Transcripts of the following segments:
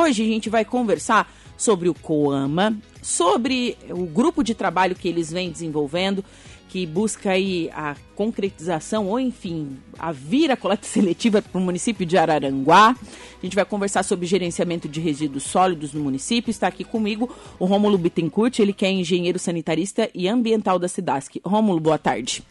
Hoje a gente vai conversar sobre o COAMA, sobre o grupo de trabalho que eles vêm desenvolvendo, que busca aí a concretização ou, enfim, a vir a coleta seletiva para o município de Araranguá. A gente vai conversar sobre gerenciamento de resíduos sólidos no município. Está aqui comigo o Rômulo Bittencourt, ele que é engenheiro sanitarista e ambiental da SIDASC. Rômulo, boa tarde.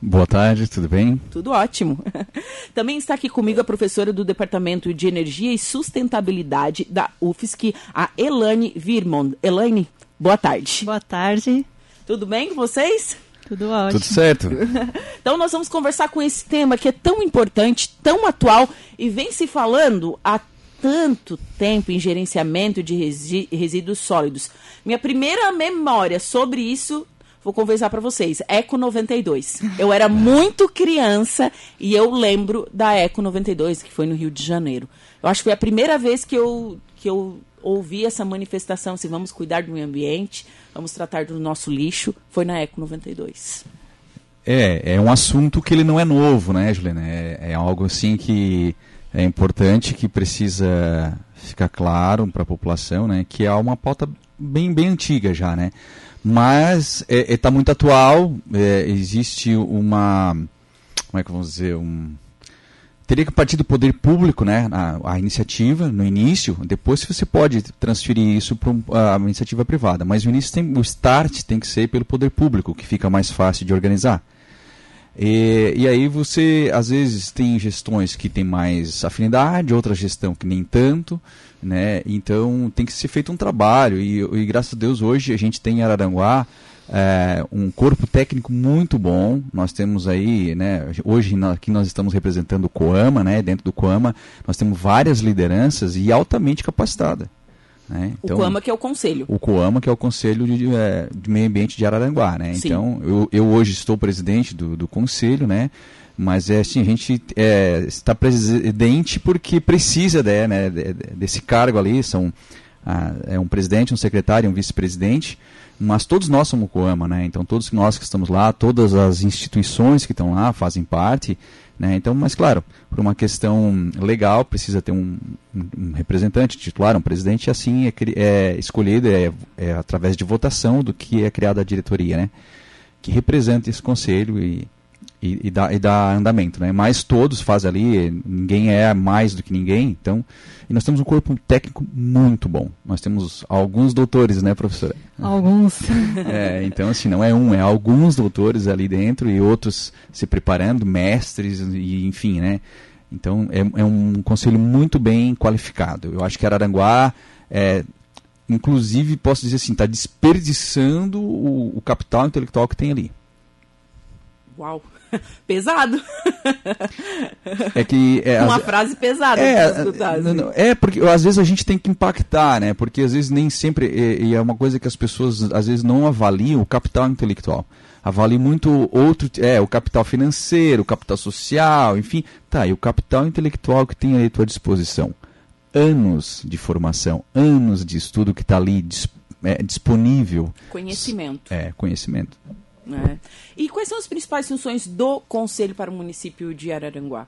Boa tarde, tudo bem? Tudo ótimo. Também está aqui comigo a professora do Departamento de Energia e Sustentabilidade da UFSC, a Elane Virmond. Elaine, boa tarde. Boa tarde. Tudo bem com vocês? Tudo ótimo. Tudo certo. então nós vamos conversar com esse tema que é tão importante, tão atual e vem se falando há tanto tempo em gerenciamento de resíduos sólidos. Minha primeira memória sobre isso vou conversar para vocês. Eco 92. Eu era muito criança e eu lembro da Eco 92, que foi no Rio de Janeiro. Eu acho que foi a primeira vez que eu, que eu ouvi essa manifestação, assim, vamos cuidar do meio ambiente, vamos tratar do nosso lixo, foi na Eco 92. É, é um assunto que ele não é novo, né, Juliana? É, é algo assim que é importante, que precisa ficar claro para a população, né? Que é uma pauta bem, bem antiga já, né? Mas está é, é, tá muito atual. É, existe uma. Como é que vamos dizer? Um, teria que partir do poder público, né? A, a, iniciativa no início, depois você pode transferir isso para a iniciativa privada. Mas o início tem, o start tem que ser pelo poder público, que fica mais fácil de organizar. E, e aí você, às vezes, tem gestões que têm mais afinidade, outra gestão que nem tanto né? Então tem que ser feito um trabalho e, e graças a Deus hoje a gente tem em Araranguá é, um corpo técnico muito bom. Nós temos aí, né, hoje aqui nós estamos representando o Coama, né, dentro do Coama nós temos várias lideranças e altamente capacitadas. Né? Então, o Coama que é o conselho. O Coama que é o conselho de, é, de meio ambiente de Araranguá, né? Sim. Então eu, eu hoje estou presidente do, do conselho, né? Mas é assim, a gente é, está presidente porque precisa né, né, desse cargo ali, são ah, é um presidente, um secretário, um vice-presidente, mas todos nós somos Coama, né? Então todos nós que estamos lá, todas as instituições que estão lá fazem parte, né? Então, mas claro, por uma questão legal precisa ter um, um representante titular, um presidente, e assim é, é escolhido é, é, através de votação do que é criada a diretoria, né? Que representa esse conselho e e, e, dá, e dá andamento, né? Mas todos fazem ali, ninguém é mais do que ninguém, então... E nós temos um corpo técnico muito bom. Nós temos alguns doutores, né, professora? Alguns. É, então, assim, não é um, é alguns doutores ali dentro e outros se preparando, mestres, e enfim, né? Então, é, é um conselho muito bem qualificado. Eu acho que Araranguá, é, inclusive, posso dizer assim, está desperdiçando o, o capital intelectual que tem ali. Uau! Pesado. É que é, uma as, frase pesada. É, assim. é porque às vezes a gente tem que impactar, né? Porque às vezes nem sempre é, e é uma coisa que as pessoas às vezes não avaliam o capital intelectual. Avaliam muito outro, é, o capital financeiro, o capital social, enfim. Tá, e o capital intelectual que tem à tua disposição. Anos de formação, anos de estudo que está ali é, disponível. Conhecimento. É, conhecimento. Né? E quais são as principais funções do Conselho para o município de Araranguá?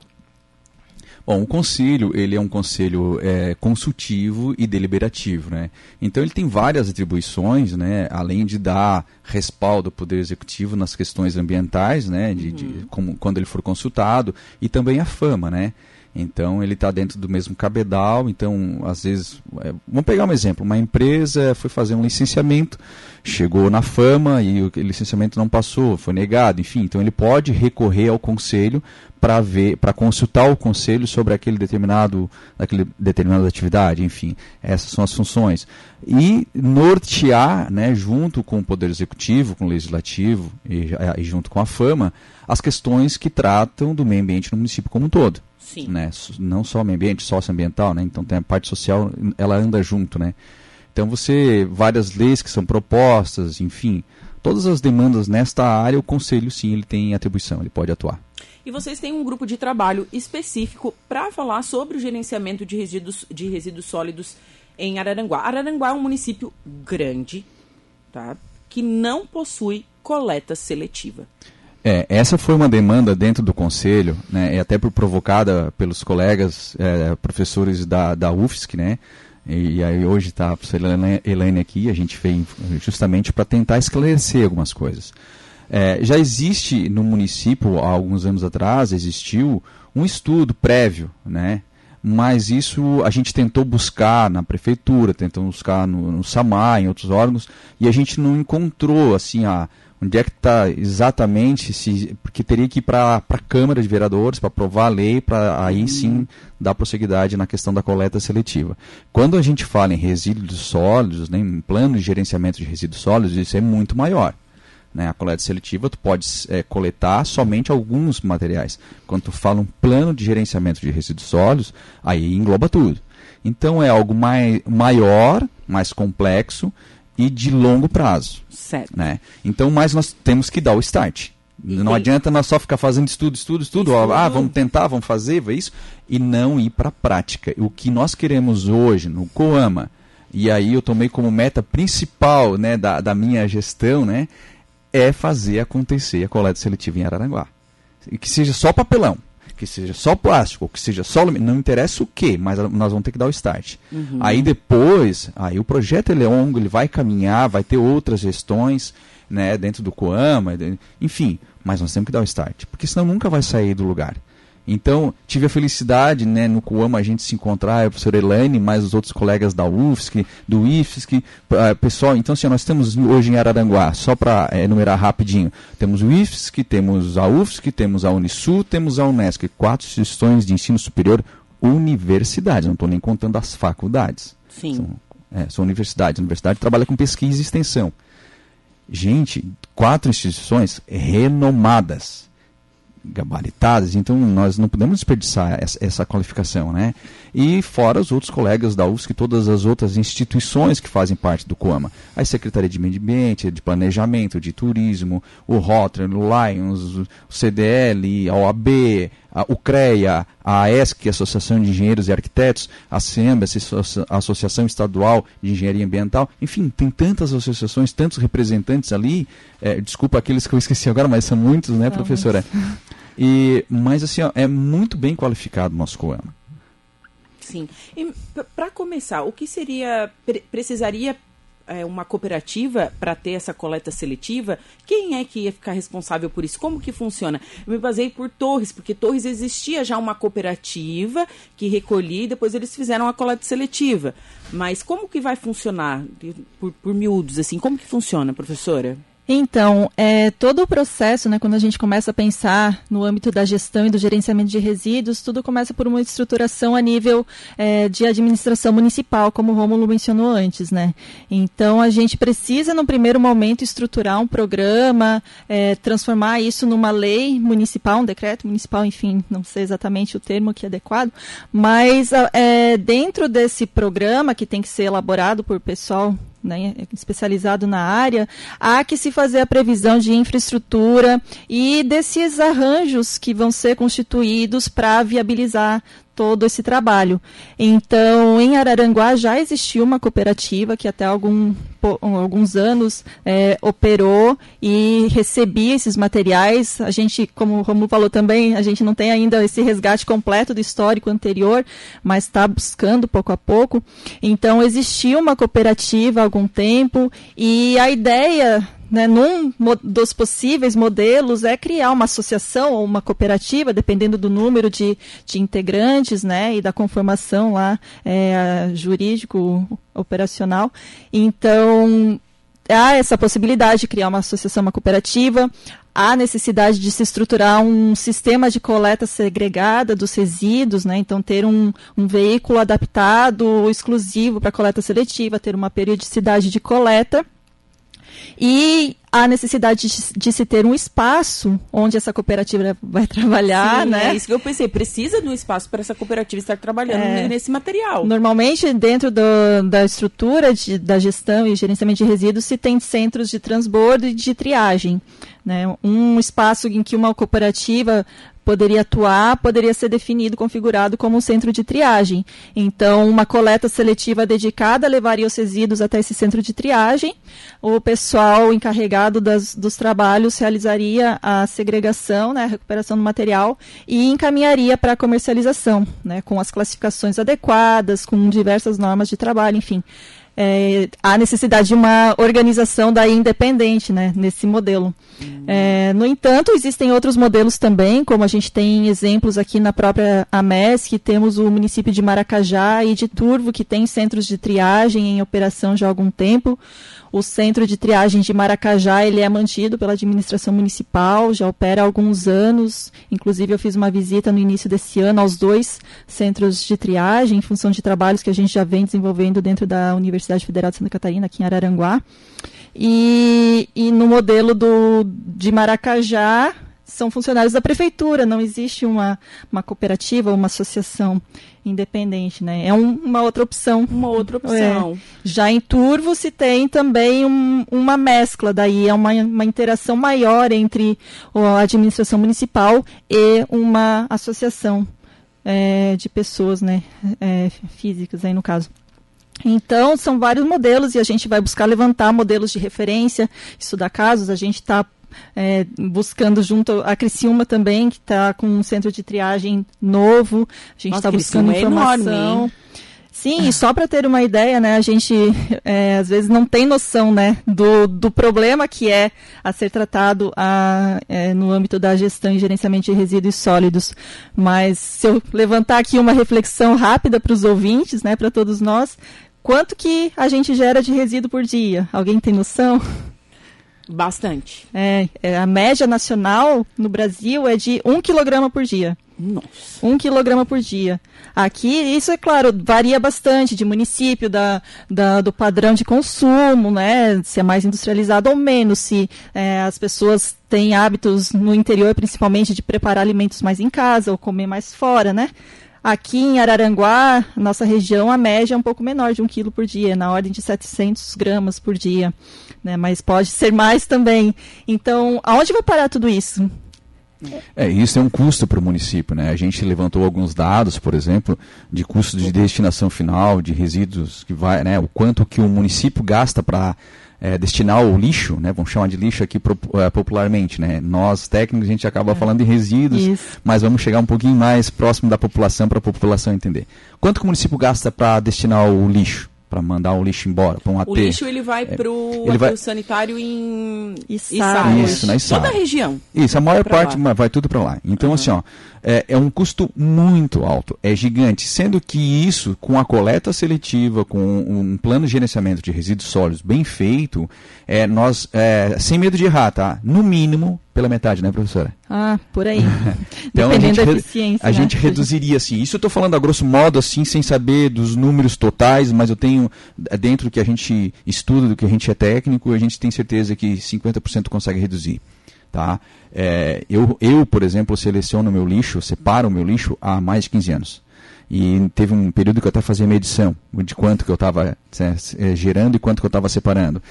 Bom, o conselho ele é um conselho é, consultivo e deliberativo, né? Então ele tem várias atribuições, né? Além de dar respaldo ao poder executivo nas questões ambientais, né? De, uhum. de como, quando ele for consultado e também a fama, né? Então ele está dentro do mesmo cabedal. Então, às vezes, é, vamos pegar um exemplo: uma empresa foi fazer um licenciamento, chegou na fama e o licenciamento não passou, foi negado, enfim. Então ele pode recorrer ao conselho para ver, para consultar o conselho sobre aquele determinado, aquele determinada atividade, enfim. Essas são as funções. E nortear, né, junto com o poder executivo, com o legislativo e, e junto com a fama, as questões que tratam do meio ambiente no município como um todo. Sim. Né? Não só o meio ambiente, socioambiental, né? Então tem a parte social, ela anda junto, né? Então você, várias leis que são propostas, enfim, todas as demandas nesta área, o conselho sim, ele tem atribuição, ele pode atuar. E vocês têm um grupo de trabalho específico para falar sobre o gerenciamento de resíduos, de resíduos sólidos em Araranguá. Araranguá é um município grande, tá? Que não possui coleta seletiva. É, essa foi uma demanda dentro do conselho, né, e até por provocada pelos colegas é, professores da, da UFSC, né, E, e aí hoje está a professora Elaine aqui, a gente veio justamente para tentar esclarecer algumas coisas. É, já existe no município, há alguns anos atrás, existiu um estudo prévio, né? Mas isso a gente tentou buscar na prefeitura, tentou buscar no, no SAMAR, em outros órgãos, e a gente não encontrou assim a, onde é que está exatamente, se, porque teria que ir para a Câmara de Vereadores para aprovar a lei, para aí uhum. sim dar prosseguidade na questão da coleta seletiva. Quando a gente fala em resíduos sólidos, né, em plano de gerenciamento de resíduos sólidos, isso é muito maior. Né? A coleta seletiva, tu pode é, coletar somente alguns materiais. Quando tu fala um plano de gerenciamento de resíduos sólidos, aí engloba tudo. Então é algo mai maior, mais complexo e de longo prazo. Certo. Né? Então, mas nós temos que dar o start. Não adianta nós só ficar fazendo estudo, estudo, estudo. estudo. Ah, vamos tentar, vamos fazer, isso. E não ir para a prática. O que nós queremos hoje no Coama, e aí eu tomei como meta principal né, da, da minha gestão, né, é fazer acontecer a coleta seletiva em Araranguá. E que seja só papelão, que seja só plástico, que seja só não interessa o que, mas nós vamos ter que dar o start. Uhum. Aí depois, aí o projeto é longo, ele vai caminhar, vai ter outras gestões, né, dentro do Coama, enfim, mas nós temos que dar o start, porque senão nunca vai sair do lugar. Então, tive a felicidade, né, no Coama a gente se encontrar, a professora Elaine, mais os outros colegas da UFSC, do IFSC, pessoal, então assim, nós temos hoje em Araranguá, só para é, enumerar rapidinho, temos o IFSC, temos a UFSC, temos a Unisul, temos a Unesc, quatro instituições de ensino superior universidades, não estou nem contando as faculdades. Sim. São, é, são universidades, a universidade trabalha com pesquisa e extensão. Gente, quatro instituições renomadas gabaritadas, então nós não podemos desperdiçar essa, qualificação, né? E fora os outros colegas da UFSC, todas as outras instituições que fazem parte do COAMA, a Secretaria de Meio Ambiente, de Planejamento, de Turismo, o Rotary, o Lions, o CDL, a OAB, a, o CREA, a ESC, Associação de Engenheiros e Arquitetos, a SEMBA, a Associação Estadual de Engenharia Ambiental, enfim, tem tantas associações, tantos representantes ali, é, desculpa aqueles que eu esqueci agora, mas são muitos, né, professora? E, mas assim, ó, é muito bem qualificado o nosso COAMA. Sim. E para começar, o que seria precisaria é, uma cooperativa para ter essa coleta seletiva, quem é que ia ficar responsável por isso? Como que funciona? Eu me basei por Torres, porque Torres existia já uma cooperativa que recolhia e depois eles fizeram a coleta seletiva. Mas como que vai funcionar? Por, por miúdos, assim, como que funciona, professora? Então, é, todo o processo, né, quando a gente começa a pensar no âmbito da gestão e do gerenciamento de resíduos, tudo começa por uma estruturação a nível é, de administração municipal, como o Rômulo mencionou antes. Né? Então, a gente precisa, no primeiro momento, estruturar um programa, é, transformar isso numa lei municipal, um decreto municipal, enfim, não sei exatamente o termo que é adequado, mas é, dentro desse programa, que tem que ser elaborado por pessoal né, especializado na área, há que se fazer a previsão de infraestrutura e desses arranjos que vão ser constituídos para viabilizar todo esse trabalho. Então, em Araranguá já existiu uma cooperativa que até algum, alguns anos é, operou e recebia esses materiais. A gente, como o Romulo falou também, a gente não tem ainda esse resgate completo do histórico anterior, mas está buscando pouco a pouco. Então, existiu uma cooperativa há algum tempo e a ideia né, num dos possíveis modelos é criar uma associação ou uma cooperativa, dependendo do número de, de integrantes né, e da conformação lá é, jurídico operacional. Então, há essa possibilidade de criar uma associação, uma cooperativa, há necessidade de se estruturar um sistema de coleta segregada dos resíduos, né? então ter um, um veículo adaptado exclusivo para coleta seletiva, ter uma periodicidade de coleta e a necessidade de, de, se ter um espaço onde essa cooperativa vai trabalhar, Sim, né? É isso que eu pensei. Precisa de um espaço para essa cooperativa estar trabalhando é, nesse material. Normalmente, dentro do, da estrutura de, da gestão e gerenciamento de resíduos, se tem centros de transbordo e de triagem. Né? Um espaço em que uma cooperativa poderia atuar, poderia ser definido, configurado como um centro de triagem. Então, uma coleta seletiva dedicada levaria os resíduos até esse centro de triagem. O pessoal encarregado das, dos trabalhos realizaria a segregação, né, a recuperação do material e encaminharia para a comercialização, né, com as classificações adequadas, com diversas normas de trabalho, enfim. É, há necessidade de uma organização daí independente né, nesse modelo. Uhum. É, no entanto, existem outros modelos também, como a gente tem exemplos aqui na própria AMES, temos o município de Maracajá e de Turvo, que tem centros de triagem em operação já há algum tempo. O centro de triagem de Maracajá ele é mantido pela administração municipal, já opera há alguns anos. Inclusive, eu fiz uma visita no início desse ano aos dois centros de triagem, em função de trabalhos que a gente já vem desenvolvendo dentro da Universidade Federal de Santa Catarina, aqui em Araranguá. E, e no modelo do, de Maracajá, são funcionários da prefeitura, não existe uma, uma cooperativa, uma associação independente, né? É um, uma outra opção. Uma outra opção. É. Já em Turvo se tem também um, uma mescla, daí é uma, uma interação maior entre a administração municipal e uma associação é, de pessoas, né? É, físicas aí no caso. Então, são vários modelos e a gente vai buscar levantar modelos de referência, estudar casos. A gente está é, buscando junto a Criciúma também, que está com um centro de triagem novo. A gente está buscando é informação. É Sim, e só para ter uma ideia, né, a gente é, às vezes não tem noção né, do, do problema que é a ser tratado a, é, no âmbito da gestão e gerenciamento de resíduos sólidos. Mas se eu levantar aqui uma reflexão rápida para os ouvintes, né, para todos nós, quanto que a gente gera de resíduo por dia? Alguém tem noção? Bastante. É, é, a média nacional no Brasil é de 1 kg por dia. Nossa. 1 kg por dia. Aqui, isso é claro, varia bastante de município, da, da, do padrão de consumo, né? Se é mais industrializado ou menos, se é, as pessoas têm hábitos no interior, principalmente, de preparar alimentos mais em casa ou comer mais fora, né? Aqui em Araranguá, nossa região, a média é um pouco menor de um quilo por dia, na ordem de 700 gramas por dia né? Mas pode ser mais também. Então, aonde vai parar tudo isso? É, isso é um custo para o município, né? A gente levantou alguns dados, por exemplo, de custo de destinação final, de resíduos que vai, né? O quanto que o município gasta para é, destinar o lixo, né? Vamos chamar de lixo aqui é, popularmente, né? Nós técnicos a gente acaba é. falando de resíduos, Isso. mas vamos chegar um pouquinho mais próximo da população para a população entender. Quanto que o município gasta para destinar o lixo? Para mandar o lixo embora, para um AT. O lixo ele vai para é, o vai... sanitário em Içara. Isso, na Içara. Toda a região. Isso, a maior parte lá. vai tudo para lá. Então, uhum. assim, ó, é, é, um custo muito alto, é gigante, sendo que isso, com a coleta seletiva, com um plano de gerenciamento de resíduos sólidos bem feito, é, nós, é, sem medo de errar, tá? No mínimo, pela metade, né, professora? Ah, por aí. então, Dependendo a gente, da eficiência. A né? gente reduziria, assim, isso eu estou falando a grosso modo, assim, sem saber dos números totais, mas eu tenho, dentro do que a gente estuda, do que a gente é técnico, a gente tem certeza que 50% consegue reduzir. Tá? É, eu, eu, por exemplo, seleciono o meu lixo, separo o meu lixo há mais de 15 anos. E teve um período que eu até fazia medição de quanto que eu estava é, é, gerando e quanto que eu estava separando.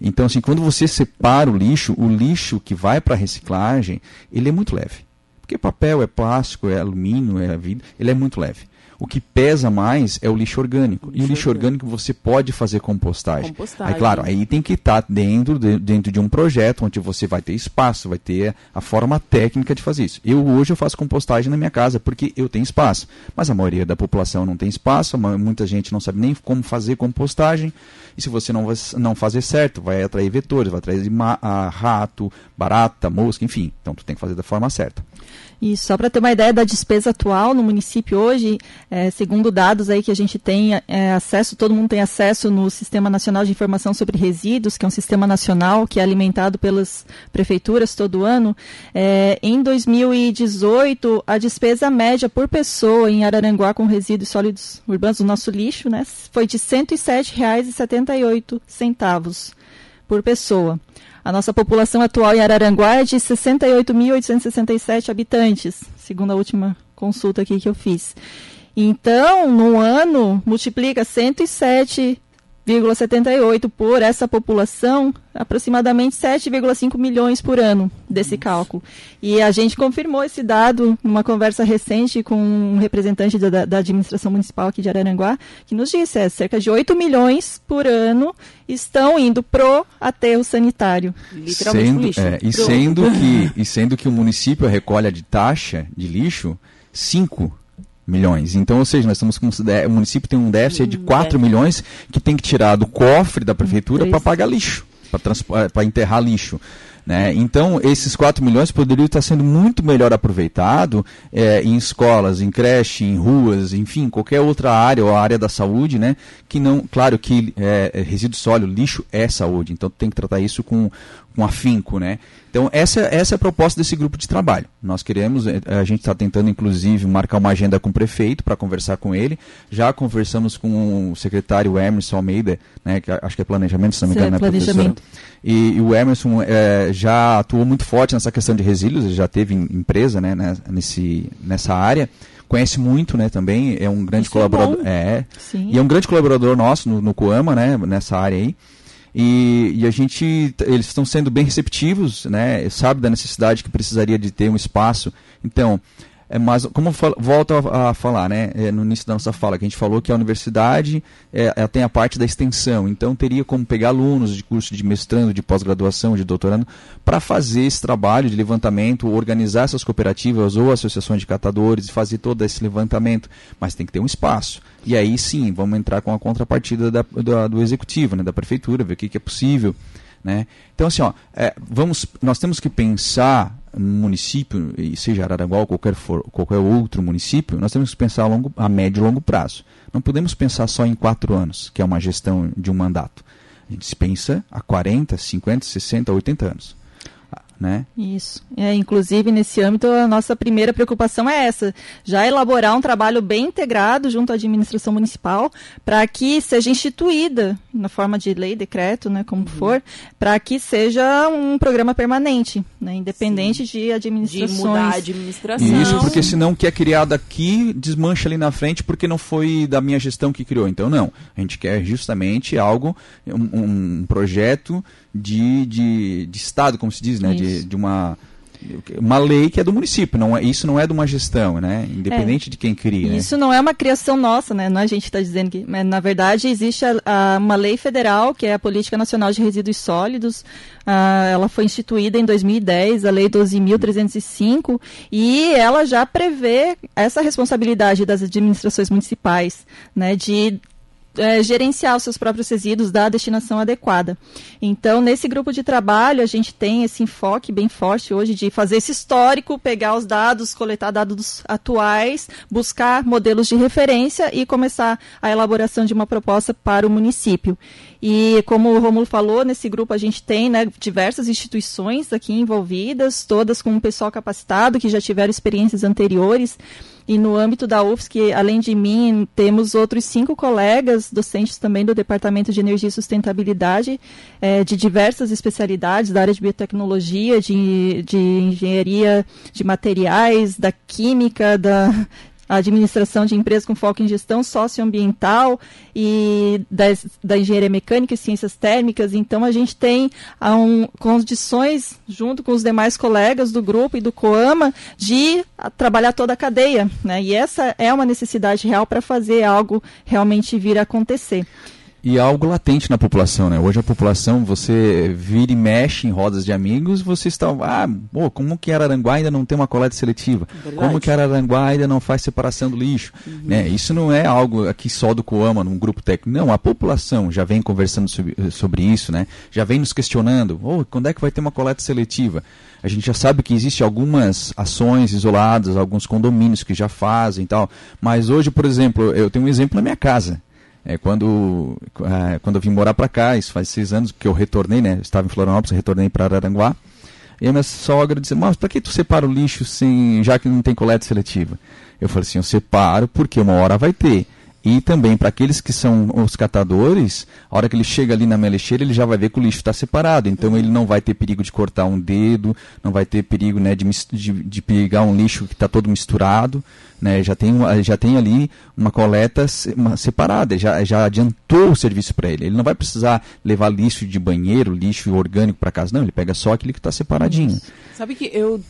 Então, assim, quando você separa o lixo, o lixo que vai para a reciclagem, ele é muito leve. Porque papel é plástico, é alumínio, é vidro, ele é muito leve. O que pesa mais é o lixo orgânico. Lixo e o lixo orgânico você pode fazer compostagem. compostagem. Aí, claro, aí tem que estar dentro de, dentro de um projeto onde você vai ter espaço, vai ter a forma técnica de fazer isso. Eu hoje eu faço compostagem na minha casa porque eu tenho espaço. Mas a maioria da população não tem espaço, muita gente não sabe nem como fazer compostagem. E se você não, não fazer certo, vai atrair vetores, vai atrair rato, barata, mosca, enfim. Então tu tem que fazer da forma certa. E só para ter uma ideia da despesa atual no município hoje, é, segundo dados aí que a gente tem é, acesso, todo mundo tem acesso no Sistema Nacional de Informação sobre Resíduos, que é um sistema nacional que é alimentado pelas prefeituras todo ano. É, em 2018, a despesa média por pessoa em Araranguá com resíduos sólidos urbanos, o nosso lixo, né, foi de R$ 107,78 por pessoa. A nossa população atual em Araranguá é de 68.867 habitantes, segundo a última consulta aqui que eu fiz. Então, no ano, multiplica 107 7,78 por essa população, aproximadamente 7,5 milhões por ano desse cálculo. E a gente confirmou esse dado numa conversa recente com um representante da, da administração municipal aqui de Araranguá, que nos disse é cerca de 8 milhões por ano estão indo pro aterro sanitário. Literalmente sendo, lixo. É, e, sendo que, e sendo que o município recolhe de taxa de lixo 5 milhões. Então, ou seja, nós estamos com o município tem um déficit de 4 milhões que tem que tirar do cofre da prefeitura para pagar lixo, para enterrar lixo. Né? Então, esses 4 milhões poderiam estar sendo muito melhor aproveitado é, em escolas, em creche, em ruas, enfim, qualquer outra área ou área da saúde, né? que não, claro que é, resíduo sólido, lixo é saúde, então tem que tratar isso com, com afinco, né? Então, essa, essa é a proposta desse grupo de trabalho. Nós queremos, eh, a gente está tentando, inclusive, marcar uma agenda com o prefeito para conversar com ele. Já conversamos com o secretário Emerson Almeida, né, que acho que é planejamento, se não me engano, é planejamento. E, e, o Emerson é, já atuou muito forte nessa questão de resíduos, ele já teve empresa né, né, nesse, nessa área conhece muito, né, também, é um grande Isso colaborador. É, é e é um grande colaborador nosso no, no Coama, né, nessa área aí. E, e, a gente, eles estão sendo bem receptivos, né? Sabe da necessidade que precisaria de ter um espaço. Então, é, mas como volto a, a, falar, né, é, no início da nossa fala, que a gente falou que a universidade é, tem a parte da extensão, então teria como pegar alunos de curso de mestrando, de pós-graduação, de doutorando, para fazer esse trabalho de levantamento, organizar essas cooperativas ou associações de catadores fazer todo esse levantamento, mas tem que ter um espaço. E aí sim, vamos entrar com a contrapartida da, da, do executivo, né, da prefeitura, ver o que, que é possível. Né? Então, assim, ó, é, vamos, nós temos que pensar no município, seja Araranguá ou qualquer, for, qualquer outro município, nós temos que pensar a, longo, a médio e longo prazo. Não podemos pensar só em quatro anos, que é uma gestão de um mandato. A gente pensa a 40, 50, 60, 80 anos né? Isso. É, inclusive, nesse âmbito, a nossa primeira preocupação é essa: já elaborar um trabalho bem integrado junto à administração municipal para que seja instituída, na forma de lei, decreto, né, como uhum. for, para que seja um programa permanente, né, independente Sim. de administrações. De mudar a administração. Isso, porque senão o que é criado aqui desmancha ali na frente porque não foi da minha gestão que criou. Então, não. A gente quer justamente algo, um, um projeto de, de, de Estado, como se diz, né? De, de uma uma lei que é do município, não é, isso não é de uma gestão, né? Independente é. de quem cria. Né? Isso né? não é uma criação nossa, né? Não é a gente está dizendo que, mas, na verdade existe a, a, uma lei federal que é a Política Nacional de Resíduos Sólidos. Ah, ela foi instituída em 2010, a Lei 12.305, e ela já prevê essa responsabilidade das administrações municipais, né? De é, gerenciar os seus próprios resíduos, dar a destinação adequada. Então, nesse grupo de trabalho, a gente tem esse enfoque bem forte hoje de fazer esse histórico, pegar os dados, coletar dados atuais, buscar modelos de referência e começar a elaboração de uma proposta para o município. E como o Romulo falou, nesse grupo a gente tem né, diversas instituições aqui envolvidas, todas com um pessoal capacitado que já tiveram experiências anteriores. E no âmbito da UFSC, além de mim, temos outros cinco colegas docentes também do Departamento de Energia e Sustentabilidade, é, de diversas especialidades, da área de biotecnologia, de, de engenharia de materiais, da química, da, administração de empresas com foco em gestão socioambiental e das, da engenharia mecânica e ciências térmicas. Então, a gente tem um, condições, junto com os demais colegas do grupo e do COAMA, de trabalhar toda a cadeia. Né? E essa é uma necessidade real para fazer algo realmente vir a acontecer. E algo latente na população, né? Hoje a população, você vira e mexe em rodas de amigos, você está, ah, pô, como que Araranguá ainda não tem uma coleta seletiva? Verdade. Como que Araranguá ainda não faz separação do lixo? Uhum. Né? Isso não é algo aqui só do Coama, num grupo técnico. Não, a população já vem conversando sobre, sobre isso, né? Já vem nos questionando, oh, quando é que vai ter uma coleta seletiva? A gente já sabe que existem algumas ações isoladas, alguns condomínios que já fazem e tal. Mas hoje, por exemplo, eu tenho um exemplo na minha casa. É, quando, é, quando eu vim morar para cá, isso faz seis anos que eu retornei, né? Eu estava em Florianópolis, retornei para Araranguá. E a minha sogra disse, mas para que tu separa o lixo sem, já que não tem coleta seletiva? Eu falei assim, eu separo porque uma hora vai ter. E também para aqueles que são os catadores, a hora que ele chega ali na melecheira, ele já vai ver que o lixo está separado. Então ele não vai ter perigo de cortar um dedo, não vai ter perigo né, de, de, de pegar um lixo que está todo misturado. Né, já, tem, já tem ali uma coleta separada, já, já adiantou o serviço para ele. Ele não vai precisar levar lixo de banheiro, lixo orgânico para casa, não, ele pega só aquele que está separadinho. Sabe que eu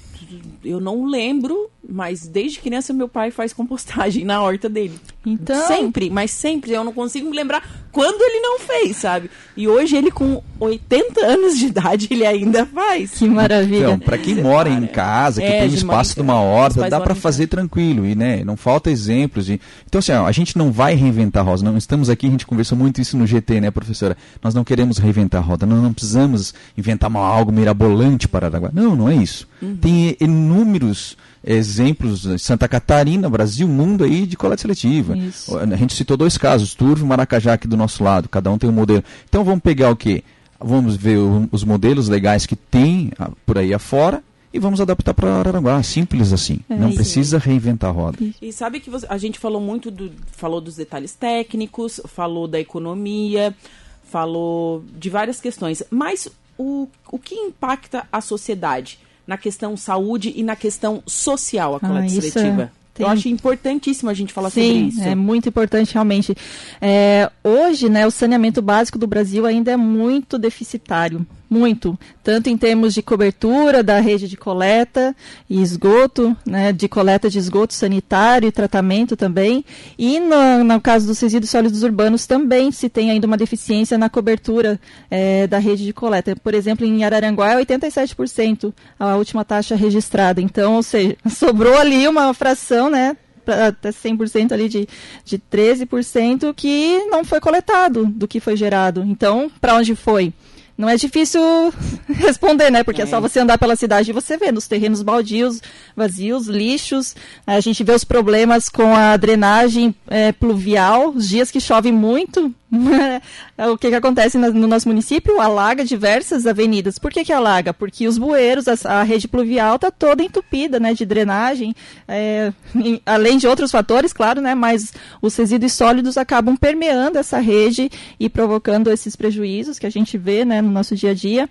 eu não lembro, mas desde criança meu pai faz compostagem na horta dele. Então... Sempre, mas sempre. Eu não consigo me lembrar quando ele não fez, sabe? E hoje ele com 80 anos de idade, ele ainda faz. Que maravilha. Então, para quem mora em casa, que é, tem um espaço de uma horta, dá para fazer tranquilo. E, né, não falta exemplos. E... Então, assim, ó, a gente não vai reinventar a roda. Não estamos aqui, a gente conversou muito isso no GT, né, professora? Nós não queremos reinventar a roda. Nós não precisamos inventar uma, algo mirabolante para Araguá. Não, não é isso. Uhum. Tem inúmeros exemplos, Santa Catarina, Brasil, mundo aí de coleta seletiva. Isso. A gente citou dois casos, Turvo e Maracajá aqui do nosso lado, cada um tem um modelo. Então vamos pegar o quê? Vamos ver o, os modelos legais que tem ah, por aí afora e vamos adaptar para Araranguá, simples assim. É, não precisa reinventar a roda. E sabe que você, a gente falou muito do, falou dos detalhes técnicos, falou da economia, falou de várias questões, mas o, o que impacta a sociedade? Na questão saúde e na questão social a coleta ah, seletiva. É, Eu acho importantíssimo a gente falar Sim, sobre isso. É muito importante realmente. É, hoje, né, o saneamento básico do Brasil ainda é muito deficitário muito, tanto em termos de cobertura da rede de coleta e esgoto, né, de coleta de esgoto sanitário e tratamento também, e no, no caso dos resíduos sólidos urbanos também se tem ainda uma deficiência na cobertura é, da rede de coleta. Por exemplo, em Araranguá é 87% a última taxa registrada. Então, ou seja, sobrou ali uma fração, né, até 100% ali de, de 13% que não foi coletado do que foi gerado. Então, para onde foi? Não é difícil responder, né? Porque é. é. só você andar pela cidade e você vê nos terrenos baldios, vazios, lixos. A gente vê os problemas com a drenagem é, pluvial, os dias que chove muito, o que, que acontece no nosso município? Alaga diversas avenidas. Por que, que alaga? Porque os bueiros, a, a rede pluvial está toda entupida né, de drenagem, é, em, além de outros fatores, claro, né, mas os resíduos sólidos acabam permeando essa rede e provocando esses prejuízos que a gente vê né, no nosso dia a dia.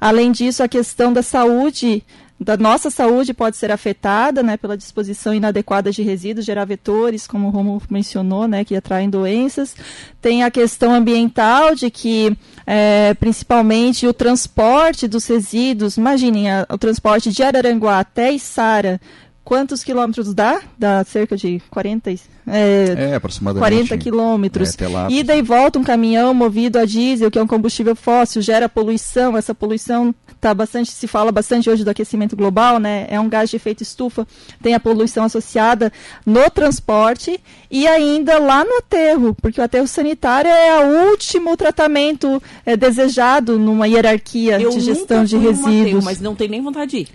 Além disso, a questão da saúde da nossa saúde pode ser afetada né, pela disposição inadequada de resíduos, gerar vetores, como o Romulo mencionou, né, que atraem doenças. Tem a questão ambiental de que, é, principalmente, o transporte dos resíduos, imaginem, a, o transporte de Araranguá até Içara, quantos quilômetros dá? Dá cerca de 40, é, é aproximadamente 40 quilômetros. É, Ida e volta um caminhão movido a diesel, que é um combustível fóssil, gera poluição. Essa poluição tá bastante, se fala bastante hoje do aquecimento global, né? É um gás de efeito estufa, tem a poluição associada no transporte e ainda lá no aterro, porque o aterro sanitário é o último tratamento é, desejado numa hierarquia Eu de gestão de resíduos. Um aterro, mas não tem nem vontade de ir.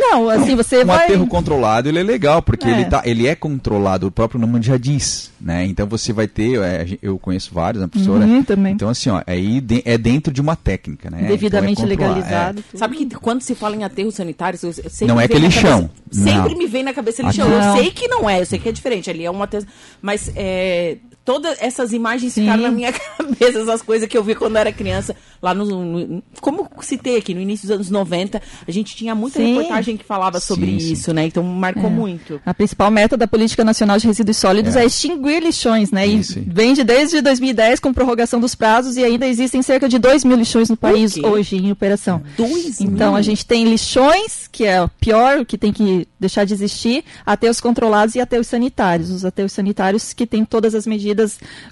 Não, assim, você um vai... aterro controlado, ele é legal, porque é. Ele, tá, ele é controlado, o próprio nome já diz, né? Então você vai ter, é, eu conheço vários, a professora. Uhum, também. Então assim, ó, aí é dentro de uma técnica, né? Devidamente então é legalizado. É. Sabe que quando se fala em aterro sanitário, não é aquele chão. sempre me vem na cabeça lixão. Eu sei que não é, eu sei que é diferente. Ali é um aterro, mas é, todas essas imagens Sim. ficaram na minha cabeça, essas coisas que eu vi quando eu era criança, lá no, no, Como citei aqui, no início dos anos 90, a gente tinha muita sim. reportagem que falava sobre sim, isso, né? Então marcou é. muito. A principal meta da Política Nacional de Resíduos Sólidos é, é extinguir lixões, né? E vem de desde 2010 com prorrogação dos prazos e ainda existem cerca de 2 mil lixões no país hoje em operação. 2 Então mil? a gente tem lixões, que é o pior, o que tem que deixar de existir, até os controlados e até os sanitários. Os aterros sanitários que têm todas as medidas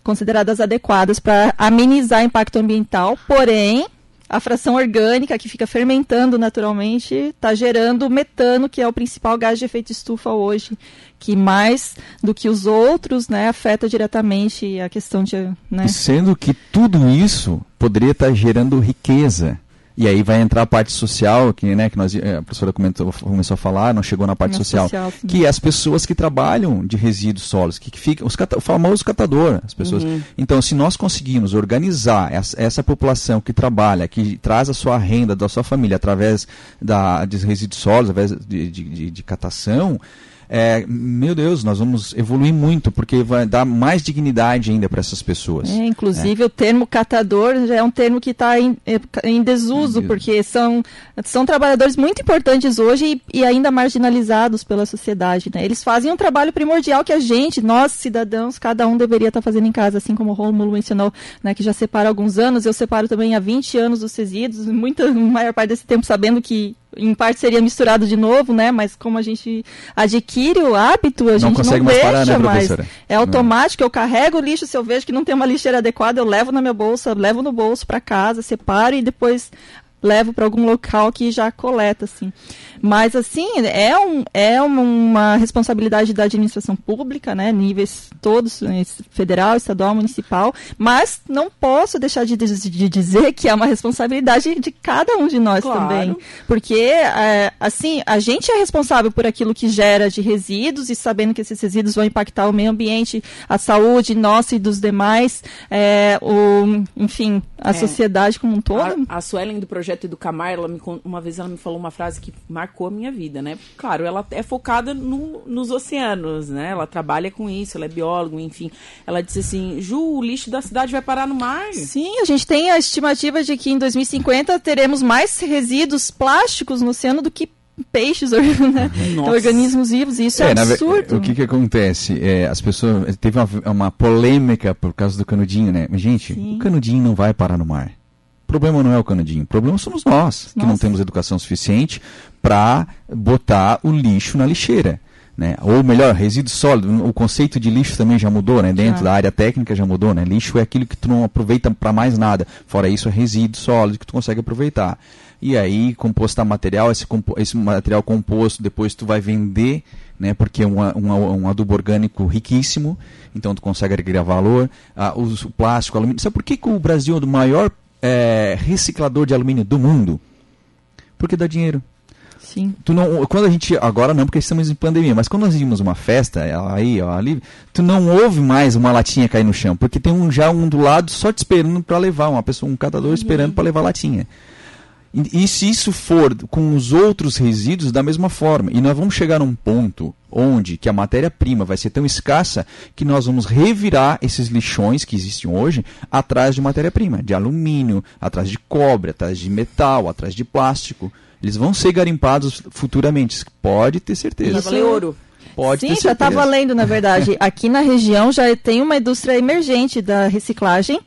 consideradas adequadas para amenizar impacto ambiental, porém a fração orgânica que fica fermentando naturalmente está gerando metano, que é o principal gás de efeito estufa hoje, que mais do que os outros, né, afeta diretamente a questão de, né? Sendo que tudo isso poderia estar tá gerando riqueza. E aí vai entrar a parte social, que, né, que nós, eh, a professora comentou, começou a falar, não chegou na parte social, social que é as pessoas que trabalham de resíduos sólidos, que, que ficam, os cata, o famoso catador, as pessoas. Uhum. Então, se nós conseguirmos organizar essa, essa, população que trabalha, que traz a sua renda da sua família através da, de resíduos sólidos, através de, de, de, de catação, é, meu Deus, nós vamos evoluir muito, porque vai dar mais dignidade ainda para essas pessoas. É, inclusive, é. o termo catador já é um termo que está em, é, em desuso, porque são, são trabalhadores muito importantes hoje e, e ainda marginalizados pela sociedade. Né? Eles fazem um trabalho primordial que a gente, nós cidadãos, cada um deveria estar tá fazendo em casa, assim como o Romulo mencionou, né, que já separa alguns anos, eu separo também há 20 anos os resíduos, muita maior parte desse tempo sabendo que em parte seria misturado de novo, né? Mas como a gente adquire o hábito, a não gente não deixa parar, né, mais. É automático, eu carrego o lixo, se eu vejo que não tem uma lixeira adequada, eu levo na minha bolsa, levo no bolso para casa, separo e depois levo para algum local que já coleta, assim. Mas, assim, é, um, é uma responsabilidade da administração pública, né, níveis todos, né, federal, estadual, municipal, mas não posso deixar de, de dizer que é uma responsabilidade de cada um de nós claro. também. Porque, é, assim, a gente é responsável por aquilo que gera de resíduos e sabendo que esses resíduos vão impactar o meio ambiente, a saúde nossa e dos demais, é, o, enfim, a é. sociedade como um todo. A, a Suelen do Projeto Educamar, ela me, uma vez ela me falou uma frase que marcou a minha vida, né? Claro, ela é focada no, nos oceanos, né? Ela trabalha com isso, ela é bióloga, enfim. Ela disse assim, Ju, o lixo da cidade vai parar no mar. Sim, a gente tem a estimativa de que em 2050 teremos mais resíduos plásticos no oceano do que peixes, né? organismos vivos, isso é, é absurdo. O que que acontece? É, as pessoas, teve uma, uma, polêmica por causa do canudinho, né? Mas, gente, Sim. o canudinho não vai parar no mar problema não é o canudinho, o problema somos nós, Nossa. que não temos educação suficiente para botar o lixo na lixeira. Né? Ou melhor, resíduo sólido. O conceito de lixo também já mudou, né? Dentro da área técnica já mudou, né? Lixo é aquilo que tu não aproveita para mais nada. Fora isso, é resíduo sólido que tu consegue aproveitar. E aí, compostar material, esse, esse material composto, depois tu vai vender, né? Porque é um, um, um adubo orgânico riquíssimo, então tu consegue agregar valor. Ah, o, o plástico, o alumínio. Sabe por que, que o Brasil é o maior é, reciclador de alumínio do mundo? Porque dá dinheiro. Sim. Tu não, quando a gente agora não porque estamos em pandemia, mas quando nós vimos uma festa aí, ó, ali, tu não ouve mais uma latinha cair no chão, porque tem um já um do lado só te esperando para levar, uma pessoa, um catador esperando para levar a latinha. E, e, se isso for com os outros resíduos da mesma forma, e nós vamos chegar num ponto onde que a matéria-prima vai ser tão escassa que nós vamos revirar esses lixões que existem hoje atrás de matéria-prima, de alumínio, atrás de cobre, atrás de metal, atrás de plástico. Eles vão ser garimpados futuramente, pode ter certeza. Vai valer ouro. Pode Sim, já está valendo, na verdade. Aqui na região já tem uma indústria emergente da reciclagem.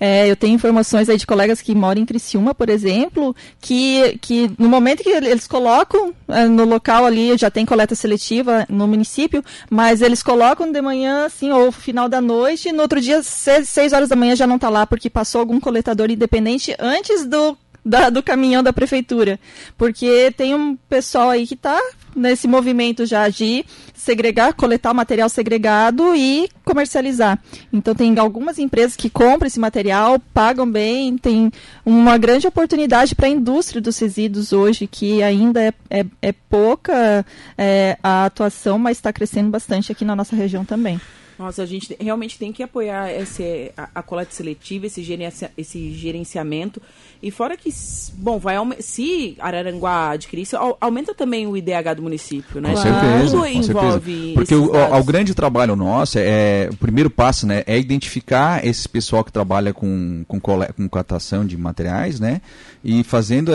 É, eu tenho informações aí de colegas que moram em Criciúma, por exemplo, que, que no momento que eles colocam é, no local ali, já tem coleta seletiva no município, mas eles colocam de manhã, assim, ou final da noite, e no outro dia, seis, seis horas da manhã, já não está lá, porque passou algum coletador independente antes do da, do caminhão da prefeitura. Porque tem um pessoal aí que está nesse movimento já de segregar, coletar o material segregado e comercializar. Então tem algumas empresas que compram esse material, pagam bem, tem uma grande oportunidade para a indústria dos resíduos hoje, que ainda é, é, é pouca é, a atuação, mas está crescendo bastante aqui na nossa região também. Nossa, a gente realmente tem que apoiar esse, a, a coleta seletiva, esse, gerencia, esse gerenciamento. E fora que, bom, vai se Araranguá adquirir isso, aumenta também o IDH do município, né? Com certeza. Tudo envolve certeza. Porque o, o, o, grande trabalho nosso é, é, o primeiro passo, né, é identificar esse pessoal que trabalha com, com, com catação de materiais, né? E fazendo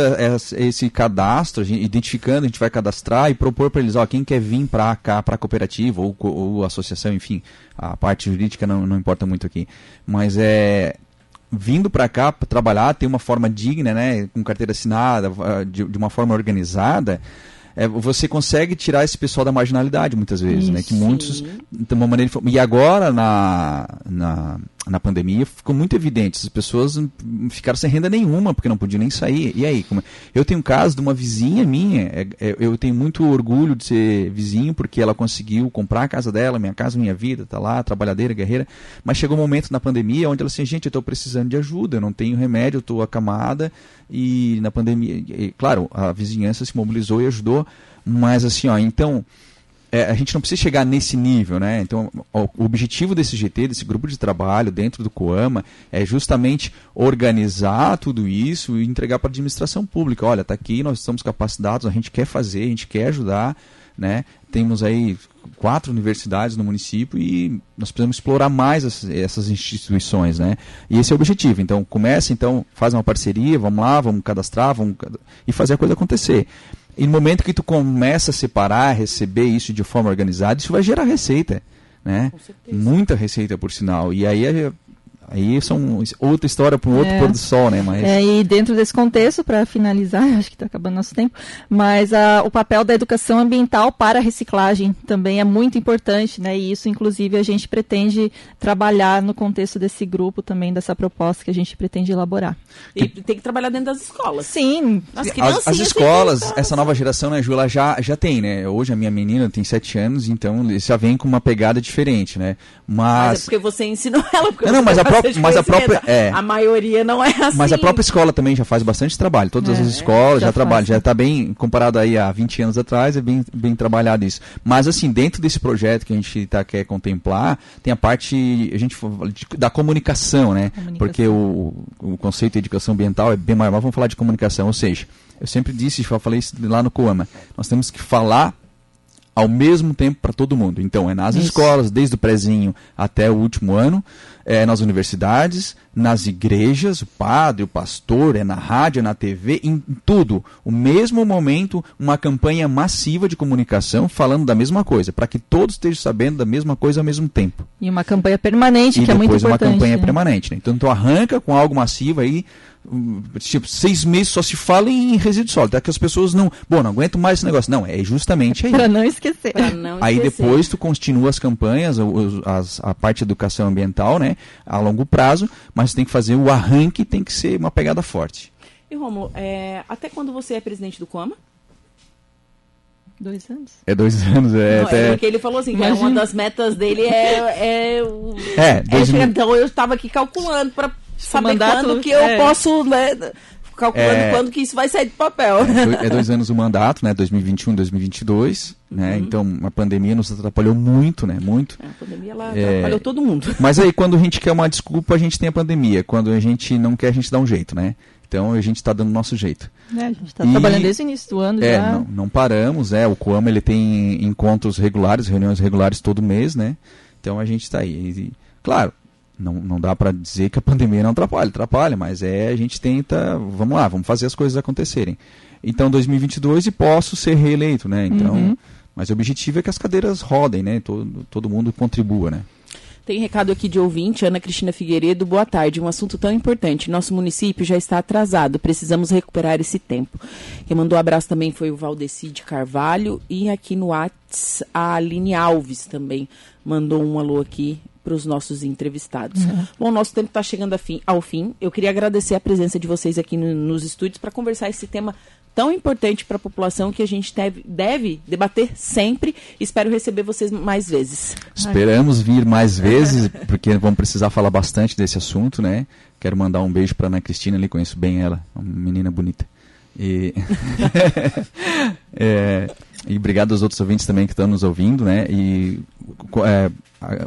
esse cadastro, identificando, a gente vai cadastrar e propor para eles, ó, quem quer vir para cá, para a cooperativa ou, ou associação, enfim, a parte jurídica não, não importa muito aqui. Mas é vindo para cá para trabalhar, ter uma forma digna, né, com carteira assinada, de, de uma forma organizada, é, você consegue tirar esse pessoal da marginalidade muitas vezes, né? Que muitos de uma maneira e agora na, na, na pandemia ficou muito evidente, as pessoas ficaram sem renda nenhuma porque não podiam nem sair. E aí, como... É? eu tenho um caso de uma vizinha minha, é, é, eu tenho muito orgulho de ser vizinho porque ela conseguiu comprar a casa dela, minha casa, minha vida, tá lá, trabalhadeira, guerreira. Mas chegou um momento na pandemia onde ela assim, gente, eu estou precisando de ajuda, eu não tenho remédio, eu estou acamada e na pandemia, e, claro, a vizinhança se mobilizou e ajudou mas assim, ó, então é, a gente não precisa chegar nesse nível, né? Então, o, objetivo desse GT, desse grupo de trabalho dentro do Coama, é justamente organizar tudo isso e entregar para a administração pública. Olha, está aqui, nós estamos capacitados, a gente quer fazer, a gente quer ajudar, né? Temos aí quatro universidades no município e nós precisamos explorar mais essas, essas, instituições, né? E esse é o objetivo. Então, começa, então, faz uma parceria, vamos lá, vamos cadastrar, vamos e fazer a coisa acontecer. E no momento que tu começa a separar, receber isso de forma organizada, isso vai gerar receita, né? Muita receita, por sinal. E aí Aí são outra história para um outro é, pôr do sol, né? Mas... É, e dentro desse contexto, para finalizar, acho que está acabando nosso tempo, mas a, o papel da educação ambiental para a reciclagem também é muito importante, né? E isso, inclusive, a gente pretende trabalhar no contexto desse grupo também, dessa proposta que a gente pretende elaborar. E tem que trabalhar dentro das escolas. Sim. As, as, as escolas, essa nova geração, né, Ju, já, já tem, né? Hoje a minha menina tem sete anos, então já vem com uma pegada diferente, né? Mas... mas é porque você ensinou ela. Porque não, não, mas a própria mas a própria é. a maioria não é assim. Mas a própria escola também já faz bastante trabalho. Todas é, as escolas já, já trabalham, já está bem comparado aí a 20 anos atrás, é bem, bem trabalhado isso. Mas assim, dentro desse projeto que a gente tá, quer contemplar, tem a parte a gente da comunicação, né? Comunicação. Porque o, o conceito de educação ambiental é bem maior. Mas vamos falar de comunicação, ou seja, eu sempre disse, eu falei isso lá no Coama, nós temos que falar ao mesmo tempo para todo mundo. Então, é nas Isso. escolas, desde o prezinho até o último ano, é nas universidades, nas igrejas, o padre, o pastor, é na rádio, é na TV, em tudo. O mesmo momento, uma campanha massiva de comunicação falando da mesma coisa, para que todos estejam sabendo da mesma coisa ao mesmo tempo. E uma campanha permanente, e que é muito importante. depois uma campanha né? permanente. Né? Então, tu arranca com algo massivo aí, tipo, seis meses só se fala em resíduo sólido. É que as pessoas não. Bom, não aguento mais esse negócio. Não, é justamente aí. Para não esquecer. Não aí depois tu continua as campanhas, as, a parte de educação ambiental, né? A longo prazo, mas tem que fazer o arranque, tem que ser uma pegada forte. E Romulo, é, até quando você é presidente do Coma? Dois anos? É dois anos, é. Não, até... é porque ele falou assim, que é uma das metas dele é. é, o... é, dois é Então eu estava aqui calculando para saber mandato, quando que eu é. posso, né, calculando é, quando que isso vai sair de papel. É, é dois anos o mandato, né, 2021, 2022, né, uhum. então a pandemia nos atrapalhou muito, né, muito. É, a pandemia ela é, atrapalhou todo mundo. Mas aí quando a gente quer uma desculpa, a gente tem a pandemia, quando a gente não quer, a gente dá um jeito, né. Então a gente está dando o nosso jeito. É, a gente está trabalhando desde o início do ano é, já. Não, não paramos, é. O Coama ele tem encontros regulares, reuniões regulares todo mês, né? Então a gente está aí. E, claro, não, não dá para dizer que a pandemia não atrapalha, atrapalha, mas é a gente tenta, vamos lá, vamos fazer as coisas acontecerem. Então 2022 e posso ser reeleito, né? Então, uhum. mas o objetivo é que as cadeiras rodem, né? Todo, todo mundo contribua, né? Tem recado aqui de ouvinte, Ana Cristina Figueiredo. Boa tarde. Um assunto tão importante. Nosso município já está atrasado. Precisamos recuperar esse tempo. Quem mandou um abraço também foi o Valdeci de Carvalho. E aqui no Whats, a Aline Alves também mandou um alô aqui para os nossos entrevistados. Uhum. Bom, nosso tempo está chegando ao fim. Eu queria agradecer a presença de vocês aqui no, nos estúdios para conversar esse tema tão importante para a população que a gente deve, deve, debater sempre. Espero receber vocês mais vezes. Esperamos vir mais vezes, porque vamos precisar falar bastante desse assunto, né? Quero mandar um beijo para Ana Cristina, ali conheço bem ela, uma menina bonita. E, é, e obrigado aos outros ouvintes também que estão nos ouvindo, né? E é,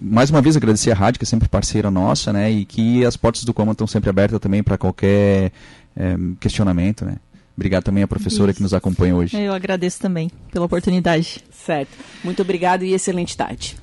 mais uma vez agradecer a rádio, que é sempre parceira nossa, né? E que as portas do Coma estão sempre abertas também para qualquer é, questionamento, né? Obrigado também à professora Isso. que nos acompanha hoje. Eu agradeço também pela oportunidade. Certo. Muito obrigado e excelente tarde.